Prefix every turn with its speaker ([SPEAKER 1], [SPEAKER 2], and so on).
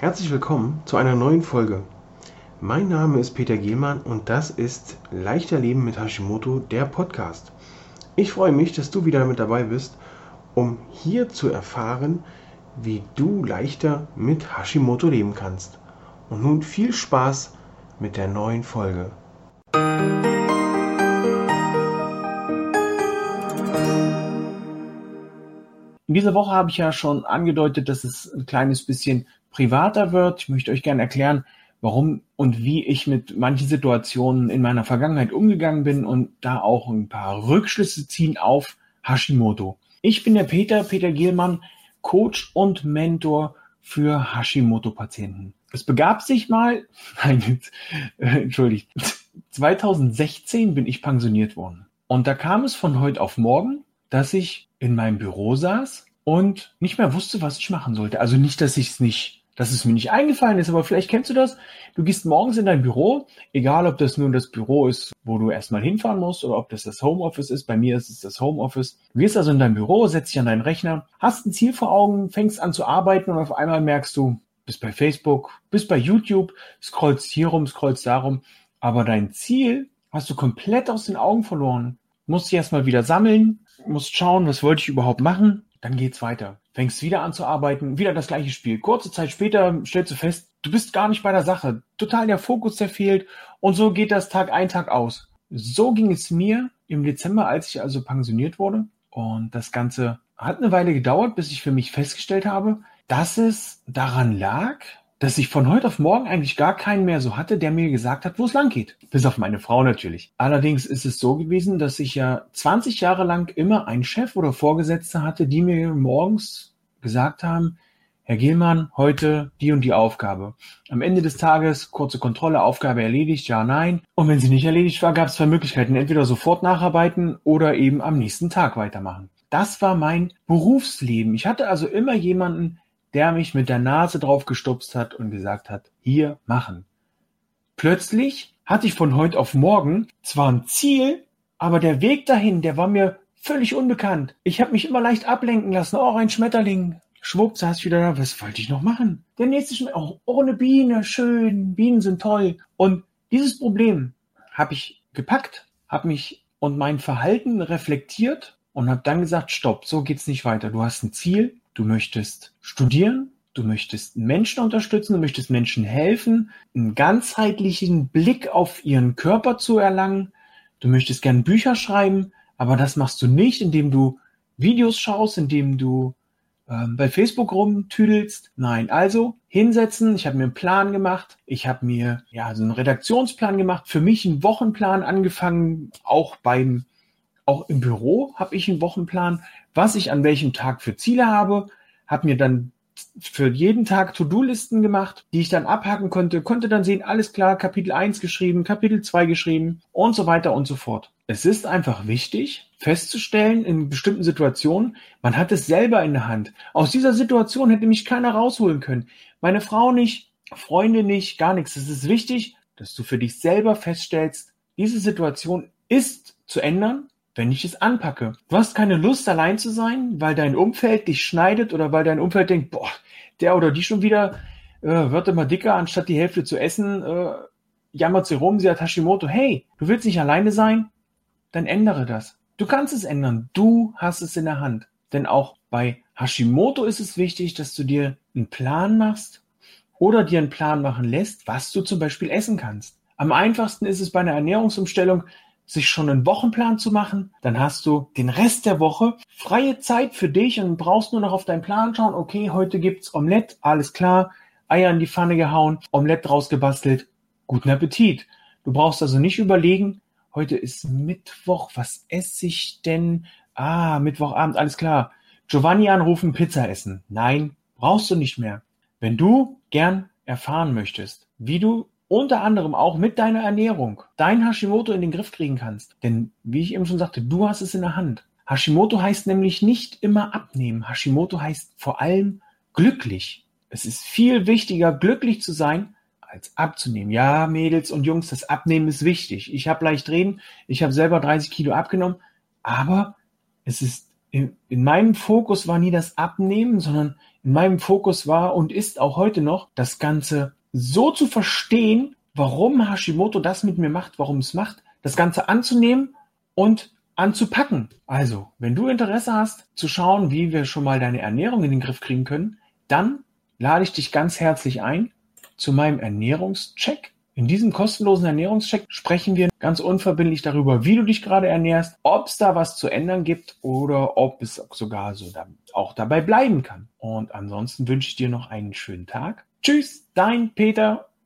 [SPEAKER 1] Herzlich willkommen zu einer neuen Folge. Mein Name ist Peter Gielmann und das ist Leichter Leben mit Hashimoto, der Podcast. Ich freue mich, dass du wieder mit dabei bist, um hier zu erfahren, wie du leichter mit Hashimoto leben kannst. Und nun viel Spaß mit der neuen Folge.
[SPEAKER 2] In dieser Woche habe ich ja schon angedeutet, dass es ein kleines bisschen privater wird. Ich möchte euch gerne erklären, warum und wie ich mit manchen Situationen in meiner Vergangenheit umgegangen bin und da auch ein paar Rückschlüsse ziehen auf Hashimoto. Ich bin der Peter, Peter Gielmann, Coach und Mentor für Hashimoto-Patienten. Es begab sich mal, nein, äh, entschuldigt, 2016 bin ich pensioniert worden. Und da kam es von heute auf morgen, dass ich in meinem Büro saß und nicht mehr wusste, was ich machen sollte. Also nicht, dass ich es nicht dass es mir nicht eingefallen ist, aber vielleicht kennst du das. Du gehst morgens in dein Büro, egal ob das nun das Büro ist, wo du erstmal hinfahren musst oder ob das das Homeoffice ist. Bei mir ist es das Homeoffice. Du gehst also in dein Büro, setzt dich an deinen Rechner, hast ein Ziel vor Augen, fängst an zu arbeiten und auf einmal merkst du, bist bei Facebook, bist bei YouTube, scrollst hier rum, scrollst darum, aber dein Ziel hast du komplett aus den Augen verloren. Musst dich erstmal wieder sammeln, musst schauen, was wollte ich überhaupt machen, dann geht's weiter fängst wieder an zu arbeiten, wieder das gleiche Spiel. Kurze Zeit später stellst du fest, du bist gar nicht bei der Sache. Total der Fokus, der fehlt. Und so geht das Tag ein, Tag aus. So ging es mir im Dezember, als ich also pensioniert wurde. Und das Ganze hat eine Weile gedauert, bis ich für mich festgestellt habe, dass es daran lag, dass ich von heute auf morgen eigentlich gar keinen mehr so hatte, der mir gesagt hat, wo es lang geht. Bis auf meine Frau natürlich. Allerdings ist es so gewesen, dass ich ja 20 Jahre lang immer einen Chef oder Vorgesetzte hatte, die mir morgens gesagt haben, Herr Gielmann, heute die und die Aufgabe. Am Ende des Tages kurze Kontrolle, Aufgabe erledigt, ja, nein. Und wenn sie nicht erledigt war, gab es zwei Möglichkeiten. Entweder sofort nacharbeiten oder eben am nächsten Tag weitermachen. Das war mein Berufsleben. Ich hatte also immer jemanden, der mich mit der Nase drauf gestupst hat und gesagt hat, hier machen. Plötzlich hatte ich von heute auf morgen zwar ein Ziel, aber der Weg dahin, der war mir völlig unbekannt. Ich habe mich immer leicht ablenken lassen. Oh, ein Schmetterling. Schwupp, saß ich wieder da. Was wollte ich noch machen? Der nächste Schmetterling. Oh, oh, eine Biene. Schön. Bienen sind toll. Und dieses Problem habe ich gepackt, habe mich und mein Verhalten reflektiert und habe dann gesagt, stopp, so geht's nicht weiter. Du hast ein Ziel, du möchtest studieren, du möchtest Menschen unterstützen, du möchtest Menschen helfen, einen ganzheitlichen Blick auf ihren Körper zu erlangen, du möchtest gern Bücher schreiben, aber das machst du nicht, indem du Videos schaust, indem du ähm, bei Facebook rumtüdelst. Nein, also hinsetzen. Ich habe mir einen Plan gemacht. Ich habe mir ja so einen Redaktionsplan gemacht. Für mich einen Wochenplan angefangen. Auch beim auch im Büro habe ich einen Wochenplan, was ich an welchem Tag für Ziele habe. Habe mir dann für jeden Tag To-Do-Listen gemacht, die ich dann abhaken konnte, konnte dann sehen, alles klar, Kapitel 1 geschrieben, Kapitel 2 geschrieben und so weiter und so fort. Es ist einfach wichtig, festzustellen in bestimmten Situationen, man hat es selber in der Hand. Aus dieser Situation hätte mich keiner rausholen können. Meine Frau nicht, Freunde nicht, gar nichts. Es ist wichtig, dass du für dich selber feststellst, diese Situation ist zu ändern, wenn ich es anpacke. Du hast keine Lust, allein zu sein, weil dein Umfeld dich schneidet oder weil dein Umfeld denkt, boah, der oder die schon wieder äh, wird immer dicker, anstatt die Hälfte zu essen, äh, jammert sie rum, sie hat Hashimoto. Hey, du willst nicht alleine sein? dann ändere das. Du kannst es ändern. Du hast es in der Hand. Denn auch bei Hashimoto ist es wichtig, dass du dir einen Plan machst oder dir einen Plan machen lässt, was du zum Beispiel essen kannst. Am einfachsten ist es bei einer Ernährungsumstellung, sich schon einen Wochenplan zu machen. Dann hast du den Rest der Woche freie Zeit für dich und brauchst nur noch auf deinen Plan schauen. Okay, heute gibt's Omelette, alles klar. Eier in die Pfanne gehauen, Omelette draus gebastelt. Guten Appetit. Du brauchst also nicht überlegen, Heute ist Mittwoch. Was esse ich denn? Ah, Mittwochabend, alles klar. Giovanni anrufen, Pizza essen. Nein, brauchst du nicht mehr. Wenn du gern erfahren möchtest, wie du unter anderem auch mit deiner Ernährung dein Hashimoto in den Griff kriegen kannst. Denn, wie ich eben schon sagte, du hast es in der Hand. Hashimoto heißt nämlich nicht immer abnehmen. Hashimoto heißt vor allem glücklich. Es ist viel wichtiger, glücklich zu sein, als abzunehmen. Ja, Mädels und Jungs, das Abnehmen ist wichtig. Ich habe leicht reden, ich habe selber 30 Kilo abgenommen, aber es ist in, in meinem Fokus war nie das Abnehmen, sondern in meinem Fokus war und ist auch heute noch, das Ganze so zu verstehen, warum Hashimoto das mit mir macht, warum es macht, das Ganze anzunehmen und anzupacken. Also, wenn du Interesse hast, zu schauen, wie wir schon mal deine Ernährung in den Griff kriegen können, dann lade ich dich ganz herzlich ein zu meinem Ernährungscheck. In diesem kostenlosen Ernährungscheck sprechen wir ganz unverbindlich darüber, wie du dich gerade ernährst, ob es da was zu ändern gibt oder ob es sogar so auch dabei bleiben kann. Und ansonsten wünsche ich dir noch einen schönen Tag. Tschüss, dein Peter